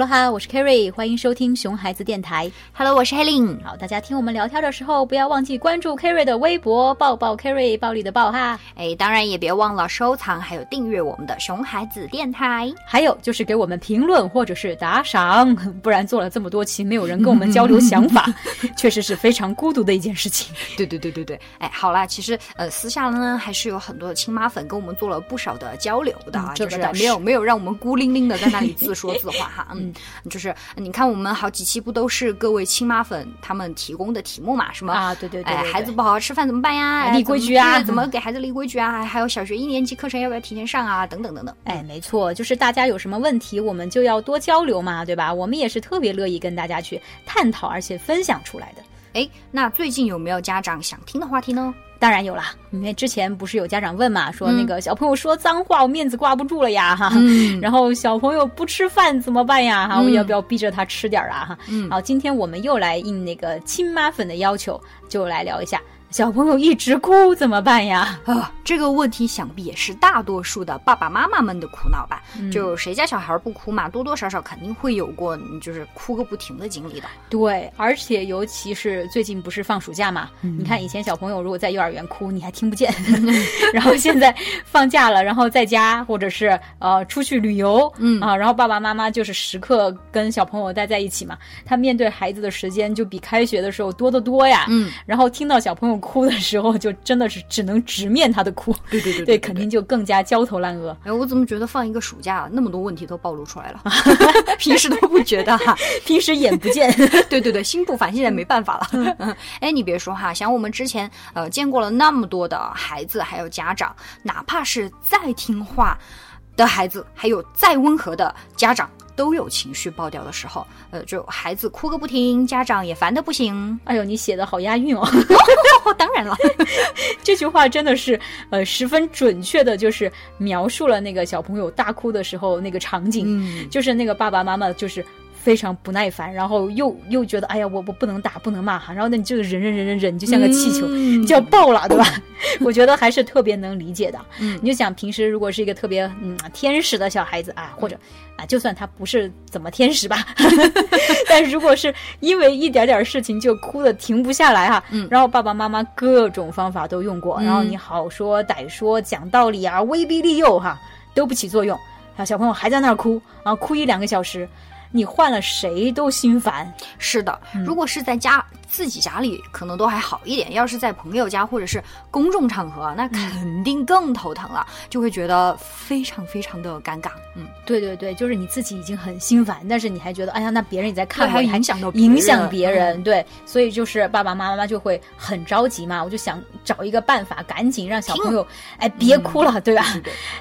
Hello 哈，我是 Kerry，欢迎收听熊孩子电台。Hello，我是 Helen。好，大家听我们聊天的时候，不要忘记关注 Kerry 的微博，抱抱 Kerry，暴力的抱哈。哎，当然也别忘了收藏还有订阅我们的熊孩子电台。还有就是给我们评论或者是打赏，不然做了这么多期，没有人跟我们交流想法，确实是非常孤独的一件事情。对对对对对，哎，好啦，其实呃，私下呢还是有很多的亲妈粉跟我们做了不少的交流的，啊，就是没有没有让我们孤零零的在那里自说自话哈。嗯，就是你看我们好几期不都是各位亲妈粉他们提供的题目嘛？什么啊对对对对对哎，孩子不好好吃饭怎么办呀？哎立规矩啊怎么对怎么给孩子立规矩啊？还有小学一年级课程要不要提前上啊？等等等等。哎，没错，就是大家有什么问题，我们就要多交流嘛，对吧？我们也是特别乐意跟大家去探讨，而且分享出来的。哎，那最近有没有家长想听的话题呢？当然有啦，因为之前不是有家长问嘛，说那个小朋友说脏话，我面子挂不住了呀，哈、嗯。然后小朋友不吃饭怎么办呀？哈、嗯。我要不要逼着他吃点儿啊？哈、嗯。好，今天我们又来应那个亲妈粉的要求，就来聊一下小朋友一直哭怎么办呀？啊，这个问题想必也是大多数的爸爸妈妈们的苦恼吧？就谁家小孩不哭嘛，多多少少肯定会有过，嗯就是哭个不停的经历的。对，而且尤其是最近不是放暑假嘛，你看以前小朋友如果在幼儿园哭，你还听不见，然后现在放假了，然后在家或者是呃出去旅游，嗯。啊，然后爸爸妈妈就是时刻跟小朋友待在一起嘛，他面对孩子的时间就比开学的时候多得多呀，嗯，然后听到小朋友哭的时候，就真的是只能直面他的哭，对对对对，肯定就更加焦头烂额。哎，我怎么觉得放一个暑假，那么多问题都暴露出来了？平时都不觉得哈。平时眼不见，对对对，心不烦，现在没办法了。嗯，哎，你别说哈，想我们之前呃见过了那么多的孩子，还有家长，哪怕是再听话的孩子，还有再温和的家长。都有情绪爆掉的时候，呃，就孩子哭个不停，家长也烦的不行。哎呦，你写的好押韵哦。哦，当然了，这句话真的是呃十分准确的，就是描述了那个小朋友大哭的时候那个场景，嗯，就是那个爸爸妈妈就是。非常不耐烦，然后又又觉得，哎呀，我我不能打，不能骂哈，然后那你这个忍忍忍忍忍，就像个气球，嗯 就要爆了，对吧？我觉得还是特别能理解的。嗯你就想平时如果是一个特别嗯天使的小孩子啊，或者啊，就算他不是怎么天使吧，但如果是因为一点点事情就哭的停不下来哈、嗯然后爸爸妈妈各种方法都用过，嗯然后你好说歹说讲道理啊，威逼利诱哈、都不起作用，啊，小朋友还在那儿哭，然后哭一两个小时。你换了谁都心烦，是的，嗯。如果是在家自己家里，可能都还好一点；要是在朋友家或者是公众场合，那肯定更头疼了，就会觉得非常非常的尴尬。嗯，对对对，就是你自己已经很心烦，但是你还觉得，哎呀，那别人也在看我，还影响到别影响人别人，对，所以就是爸爸妈妈就会很着急嘛，我就想找一个办法，赶紧让小朋友，哎，别哭了，对吧？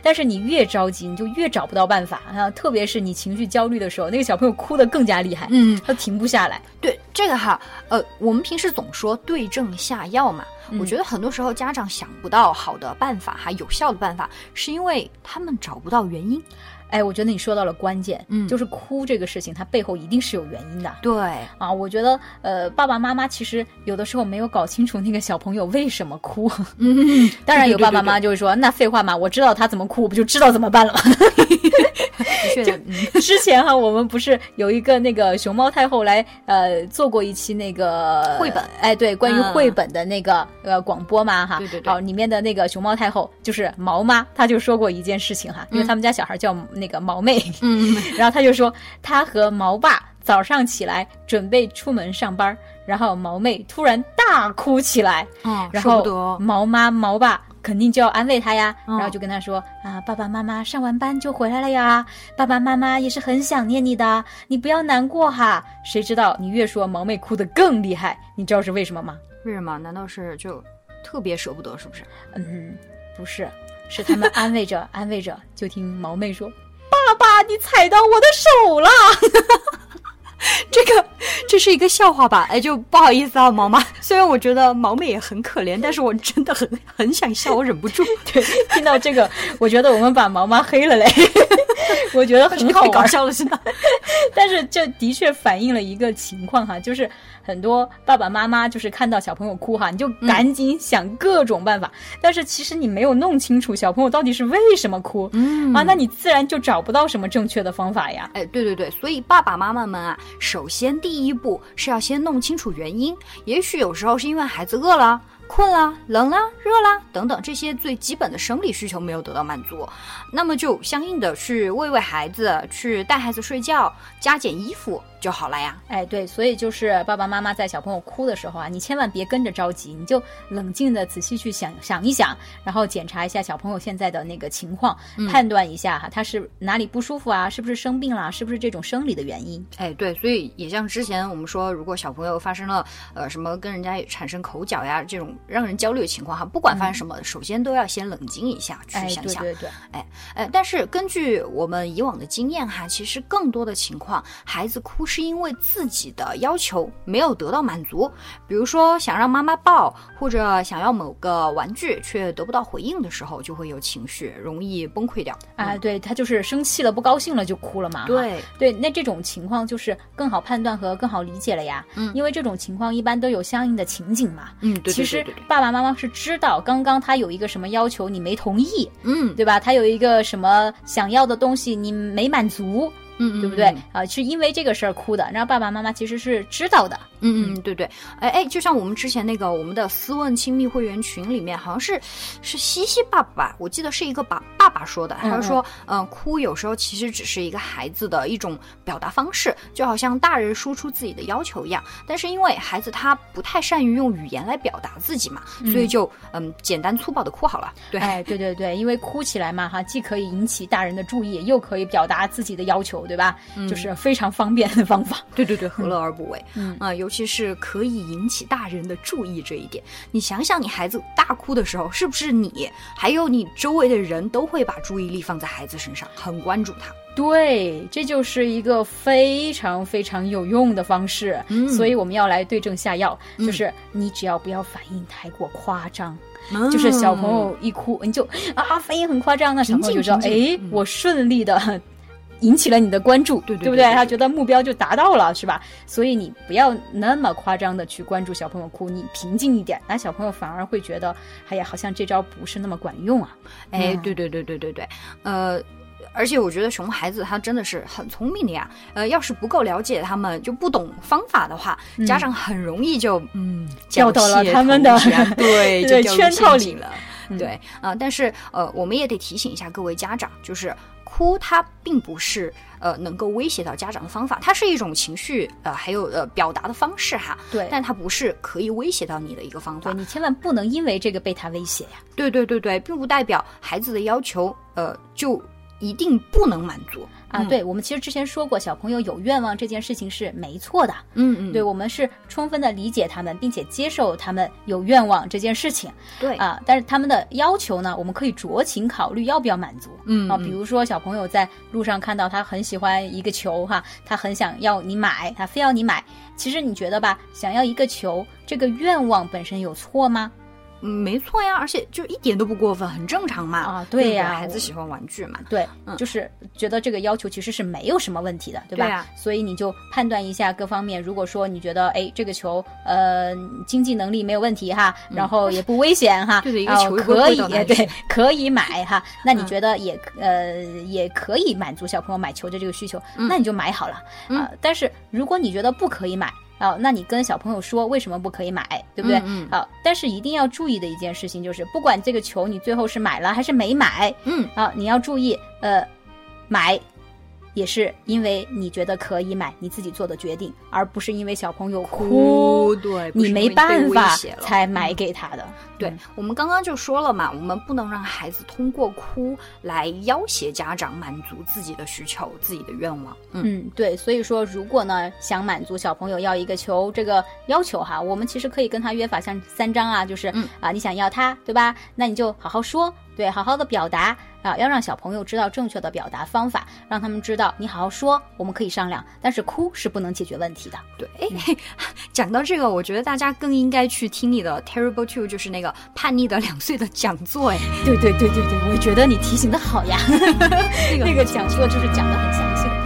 但是你越着急，你就越找不到办法啊，特别是你情绪焦虑的时候，那个小朋友哭的更加厉害，嗯，他停不下来。对这个哈，呃，我们平时总说对症下药嘛，嗯我觉得很多时候家长想不到好的办法，哈有效的办法，是因为他们找不到原因。哎，我觉得你说到了关键，嗯就是哭这个事情，它背后一定是有原因的。对，啊，我觉得，呃，爸爸妈妈其实有的时候没有搞清楚那个小朋友为什么哭。嗯，当然有爸爸妈妈就会说，那废话嘛，我知道他怎么哭，我不就知道怎么办了吗？的确的，嗯。之前哈，我们不是有一个那个熊猫太后来呃做过一期那个绘本，哎，对，关于嗯绘本的那个、呃广播嘛哈，对对对。好，里面的那个熊猫太后就是毛妈，她就说过一件事情哈，因为他们家小孩叫那个毛妹，嗯，然后她就说她和毛爸早上起来准备出门上班，然后毛妹突然大哭起来，嗯，然后毛妈毛爸肯定就要安慰他呀，嗯然后就跟他说啊，爸爸妈妈上完班就回来了呀，爸爸妈妈也是很想念你的，你不要难过哈。谁知道你越说毛妹哭得更厉害，你知道是为什么吗？为什么？难道是就特别舍不得，是不是？嗯，不是，是他们安慰着 安慰着，就听毛妹说：“爸爸，你踩到我的手了。” 这个这是一个笑话吧？哎，就不好意思啊，毛妈。虽然我觉得毛妹也很可怜，但是我真的很很想笑，我忍不住。对，听到这个，我觉得我们把毛妈黑了嘞。我觉得很好搞笑了，是吧？但是这的确反映了一个情况哈，就是很多爸爸妈妈就是看到小朋友哭哈，你就赶紧想各种办法，但是其实你没有弄清楚小朋友到底是为什么哭，嗯啊，那你自然就找不到什么正确的方法呀。哎，对对对，所以爸爸妈妈们啊，首先第一步是要先弄清楚原因，也许有时候是因为孩子饿了。困啦、冷啦、热啦等等这些最基本的生理需求没有得到满足，那么就相应的去喂喂孩子，去带孩子睡觉，加减衣服。就好了呀，哎，对，所以就是爸爸妈妈在小朋友哭的时候啊，你千万别跟着着急，你就冷静的仔细去想想一想，然后检查一下小朋友现在的那个情况，判断一下哈，他是哪里不舒服啊，是不是生病了，是不是这种生理的原因？哎，对，所以也像之前我们说，如果小朋友发生了呃什么跟人家产生口角呀这种让人焦虑的情况哈，不管发生什么，首先都要先冷静一下去想想，对对对，哎哎，但是根据我们以往的经验哈，其实更多的情况，孩子哭。是因为自己的要求没有得到满足，比如说想让妈妈抱，或者想要某个玩具却得不到回应的时候，就会有情绪，容易崩溃掉。啊，对他就是生气了，不高兴了就哭了嘛。对对，那这种情况就是更好判断和更好理解了呀。嗯，因为这种情况一般都有相应的情景嘛。嗯，对。其实爸爸妈妈是知道，刚刚他有一个什么要求你没同意，嗯，对吧？他有一个什么想要的东西你没满足。嗯，对不对啊？是因为这个事儿哭的，然后爸爸妈妈其实是知道的。嗯嗯，对对。哎哎，就像我们之前那个我们的私问亲密会员群里面，好像是是西西爸爸，我记得是一个爸爸爸说的，他就说，嗯，哭有时候其实只是一个孩子的一种表达方式，就好像大人输出自己的要求一样。但是因为孩子他不太善于用语言来表达自己嘛，所以就嗯简单粗暴的哭好了。对，哎，对对对，因为哭起来嘛哈，既可以引起大人的注意，又可以表达自己的要求。对吧？就是非常方便的方法。对对对，何乐而不为？嗯啊，尤其是可以引起大人的注意这一点。你想想，你孩子大哭的时候，是不是你还有你周围的人都会把注意力放在孩子身上，很关注他？对，这就是一个非常非常有用的方式。嗯，所以我们要来对症下药，就是你只要不要反应太过夸张。就是小朋友一哭，你就啊反应很夸张，那小朋友就知道，哎，我顺利的。引起了你的关注，对对不对？他觉得目标就达到了，是吧？所以你不要那么夸张的去关注小朋友哭，你平静一点，那小朋友反而会觉得，哎呀，好像这招不是那么管用啊。哎，对对对对对对，呃，而且我觉得熊孩子他真的是很聪明的呀。呃，要是不够了解他们，就不懂方法的话，家长很容易就嗯掉到了他们的 对对圈套里了。对啊，但是呃，我们也得提醒一下各位家长，就是。哭，它并不是呃能够威胁到家长的方法，它是一种情绪呃还有呃表达的方式哈。对，但它不是可以威胁到你的一个方法。对你千万不能因为这个被他威胁呀。对对对对，并不代表孩子的要求呃就一定不能满足。啊，对，我们其实之前说过，小朋友有愿望这件事情是没错的。嗯嗯，对，我们是充分的理解他们，并且接受他们有愿望这件事情。对啊，但是他们的要求呢，我们可以酌情考虑要不要满足。嗯啊，比如说小朋友在路上看到他很喜欢一个球哈，他很想要你买，他非要你买。其实你觉得吧，想要一个球，这个愿望本身有错吗？嗯，没错呀，而且就一点都不过分，很正常嘛。啊，对呀，孩子喜欢玩具嘛。对，就是觉得这个要求其实是没有什么问题的，对吧？对呀。所以你就判断一下各方面，如果说你觉得哎这个球呃经济能力没有问题哈，然后也不危险哈，对的一个球可以对可以买哈，那你觉得也呃也可以满足小朋友买球的这个需求，那你就买好了啊。但是如果你觉得不可以买。啊，那你跟小朋友说为什么不可以买，对不对？嗯。好，但是一定要注意的一件事情就是，不管这个球你最后是买了还是没买，嗯，啊，你要注意，呃，买。也是因为你觉得可以买，你自己做的决定，而不是因为小朋友哭，对，你没办法才买给他的。对我们刚刚就说了嘛，我们不能让孩子通过哭来要挟家长满足自己的需求、自己的愿望。嗯，对，所以说如果呢想满足小朋友要一个球这个要求哈，我们其实可以跟他约法像三章啊，就是啊，你想要它，对吧？那你就好好说。对对，好好的表达啊，要让小朋友知道正确的表达方法，让他们知道你好好说，我们可以商量，但是哭是不能解决问题的。对，讲到这个，我觉得大家更应该去听你的 Terrible Two，就是那个叛逆的两岁的讲座。哎，对对对对对，我觉得你提醒的好呀，那个 那个讲座就是讲的很详。